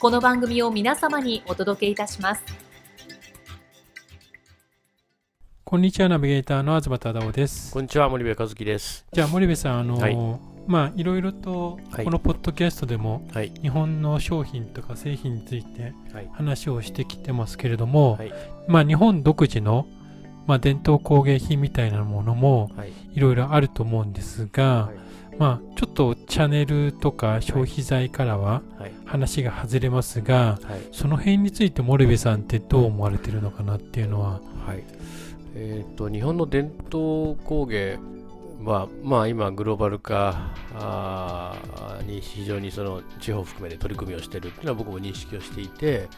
この番組を皆様にお届けいたします。こんにちは、ナビゲーターの東忠夫です。こんにちは、森部和樹です。じゃあ、森部さん、あの、はい、まあ、いろいろと、このポッドキャストでも、はい、日本の商品とか製品について話をしてきてますけれども、はい、まあ、日本独自の、まあ、伝統工芸品みたいなものも、い。ろいろあると思うんですが、まあ、ちょっとチャンネルとか消費財からは話が外れますが、はい、その辺について森部さんってどう思われてるのかなっていうのは。はい。えーと、日本の伝統工芸は、まあ、今グローバル化に非常にその地方含めて取り組みをしているというのは僕も認識をしていて、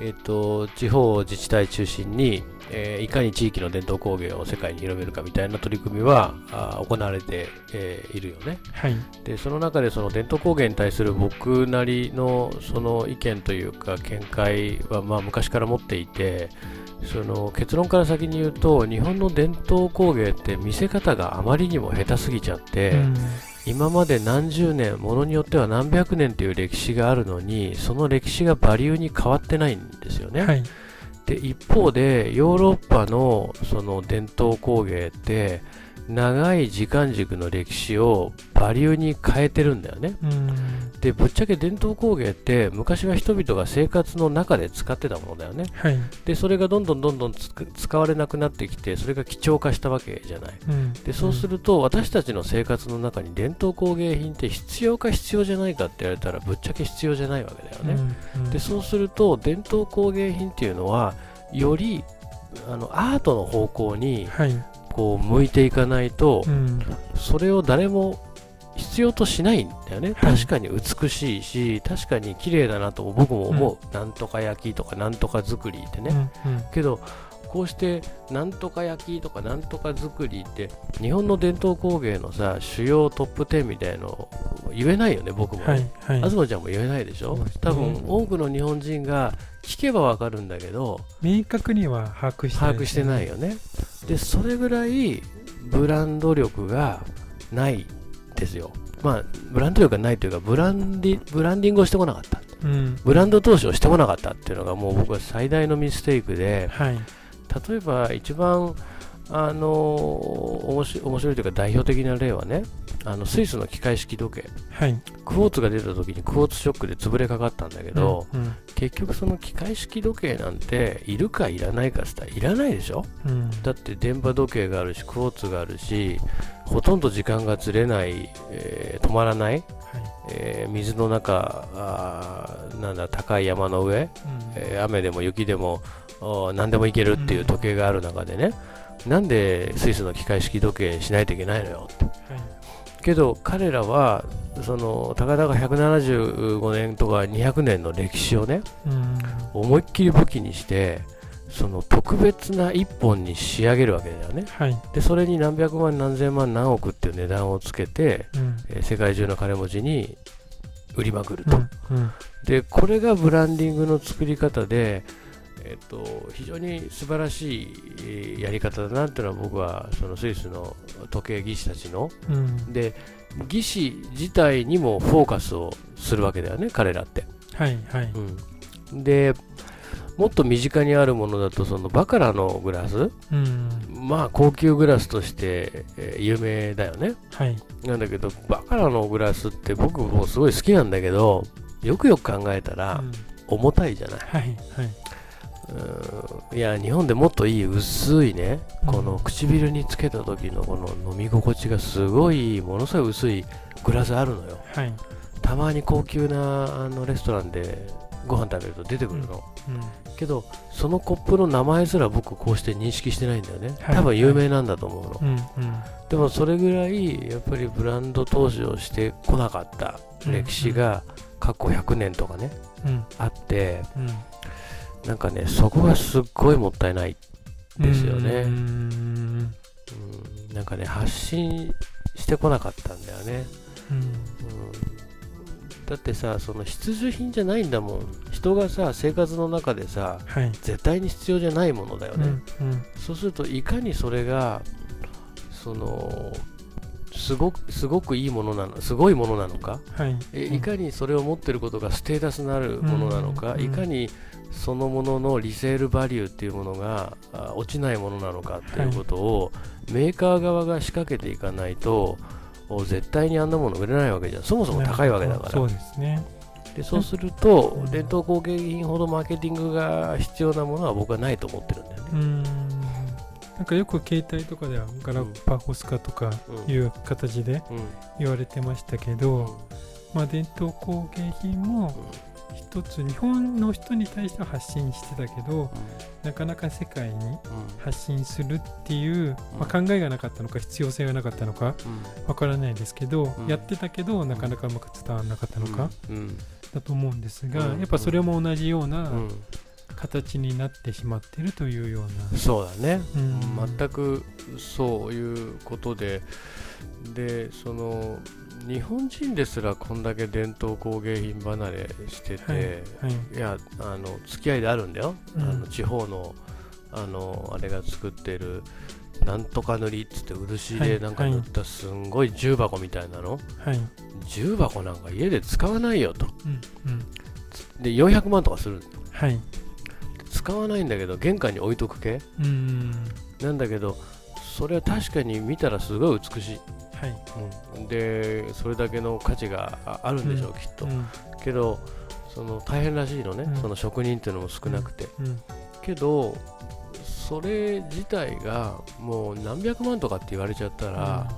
えーと、地方自治体中心に、えー、いかに地域の伝統工芸を世界に広めるかみたいな取り組みはあ行われて、えー、いるよね、はい、でその中でその伝統工芸に対する僕なりのその意見というか見解はまあ昔から持っていてその結論から先に言うと日本の伝統工芸って見せ方があまりにも下手すぎちゃって、うん、今まで何十年ものによっては何百年という歴史があるのにその歴史がバリューに変わってないんですよね。はい、で一方でヨーロッパのその伝統工芸って長い時間軸の歴史をバリューに変えてるんだよね。でぶっちゃけ伝統工芸って昔は人々が生活の中で使ってたものだよね。はい、でそれがどんどんどんどん使われなくなってきてそれが貴重化したわけじゃない。うん、でそうすると私たちの生活の中に伝統工芸品って必要か必要じゃないかって言われたらぶっちゃけ必要じゃないわけだよね。うんうん、でそうすると伝統工芸品っていうのはよりあのアートの方向に、はいこう向いていかないと、うん、それを誰も必要としないんだよね、はい、確かに美しいし確かに綺麗だなと僕も思う、うん、なんとか焼きとかなんとか作りってね、うんうん、けどこうしてなんとか焼きとかなんとか作りって日本の伝統工芸のさ主要トップ10みたいの言えないよね僕も、はいはい、東ちゃんも言えないでしょ、多分多くの日本人が聞けばわかるんだけど明確には把握してない、ね、把握してないよねでそれぐらいブランド力がないですよ。まあブランド力がないというかブランディブランディングをしてこなかった、うん、ブランド投資をしてこなかったっていうのがもう僕は最大のミステイクで、はい、例えば一番あの面白いというか代表的な例はねあのスイスの機械式時計、はい、クォーツが出た時にクォーツショックで潰れかかったんだけど、うんうん、結局その機械式時計なんているかいらないかって言ったらいらないでしょ、うん、だって電波時計があるしクォーツがあるしほとんど時間がずれない、えー、止まらない、はい、えー、水の中あなんだ高い山の上、うん、えー、雨でも雪でも何でもいけるっていう時計がある中でね、うん、なんでスイスの機械式時計しないといけないのよって、はい、けど彼らはそのたかだか175年とか200年の歴史をね、うん、思いっきり武器にしてその特別な一本に仕上げるわけだよね、はい、でそれに何百万何千万何億っていう値段をつけて、うん、えー、世界中の金持ちに売りまくると、うん。うん、でこれがブランディングの作り方でえっと、非常に素晴らしいやり方だなっていうのは僕はそのスイスの時計技師たちの、うん、で技師自体にもフォーカスをするわけだよね彼らって。はいはい。うん、でもっと身近にあるものだとそのバカラのグラス、うん、まあ高級グラスとして、えー、有名だよね、はい、なんだけどバカラのグラスって僕もすごい好きなんだけどよくよく考えたら重たいじゃない、はいはいいや日本でもっといい薄いね、この唇につけた時のこの飲み心地がすごいものすごい薄いグラスあるのよ、はい、たまに高級なあのレストランでご飯食べると出てくるの、うんうん、けどそのコップの名前すら僕こうして認識してないんだよね、はい、多分有名なんだと思うの、うんうん、でもそれぐらいやっぱりブランド投資をしてこなかった歴史が過去100年とかね、あって、なんかねそこがすっごいもったいないですよね。うん。なんかね発信してこなかったんだよね、うん。だってさその必需品じゃないんだもん。人がさ生活の中でさ、はい、絶対に必要じゃないものだよね、うんうん、そうするといかにそれがそのすごくすごくいいものなのすごいものなのか、はい、えいかにそれを持ってることがステータスになるものなのか、うん、いかにそのもののリセールバリューっていうものが落ちないものなのかっていうことを、はい、メーカー側が仕掛けていかないと絶対にあんなもの売れないわけじゃん。そもそも高いわけだから。そうですね。でそうすると、うん、伝統工芸品ほどマーケティングが必要なものは僕はないと思ってるんだよね。なんかよく携帯とかではガラパゴス化とかいう形で言われてましたけど、うん、まあ、伝統工芸品も一つ日本の人に対しては発信してたけど、うん、なかなか世界に発信するっていう、うん、まあ、考えがなかったのか必要性がなかったのかわからないですけど、やってたけどなかなかうまく伝わらなかったのか、だと思うんですが、やっぱそれも同じような形になってしまってるというような。そうだね、全くそういうことででその日本人ですらこんだけ伝統工芸品離れしてて、はいはい、いやあの付き合いであるんだよ、うん、あの地方のあのあれが作ってるなんとか塗りっつって漆でなんか塗ったすんごい重箱みたいなの、はい、重箱なんか家で使わないよと、うんうん、で400万とかする、はい、使わないんだけど玄関に置いとく系。なんだけどそれは確かに見たらすごい美しいはい、うん、でそれだけの価値があるんでしょう、うん、きっと、うん、けどその大変らしいのね、その職人っていうのも少なくて、けどそれ自体がもう何百万とかって言われちゃったら、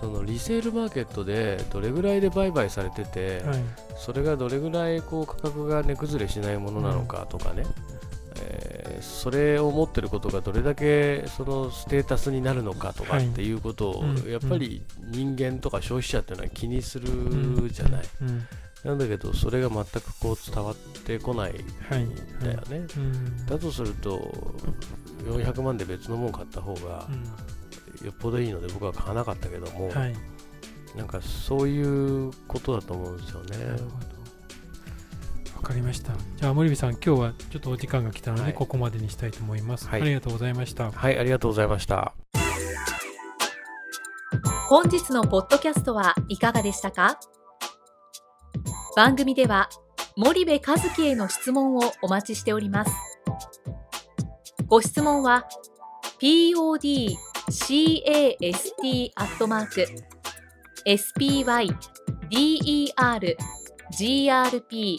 そのリセールマーケットでどれぐらいで売買されてて、はい、それがどれぐらいこう価格が値崩れしないものなのかとかね、えー、それを持ってることがどれだけそのステータスになるのかとかっていうことを、やっぱり人間とか消費者っていうのは気にするじゃない。なんだけど、それが全くこう伝わってこないんだよね。だとすると、400万で別のもの買った方がよっぽどいいので僕は買わなかったけども、はい、なんかそういうことだと思うんですよね。わかりました。じゃあ森部さん、今日はちょっとお時間が来たので、はい、ここまでにしたいと思います、はい、ありがとうございました。はい、ありがとうございました。本日のポッドキャストはいかがでしたか？番組では森部和樹への質問をお待ちしております。ご質問は podcast アットマーク spydergrp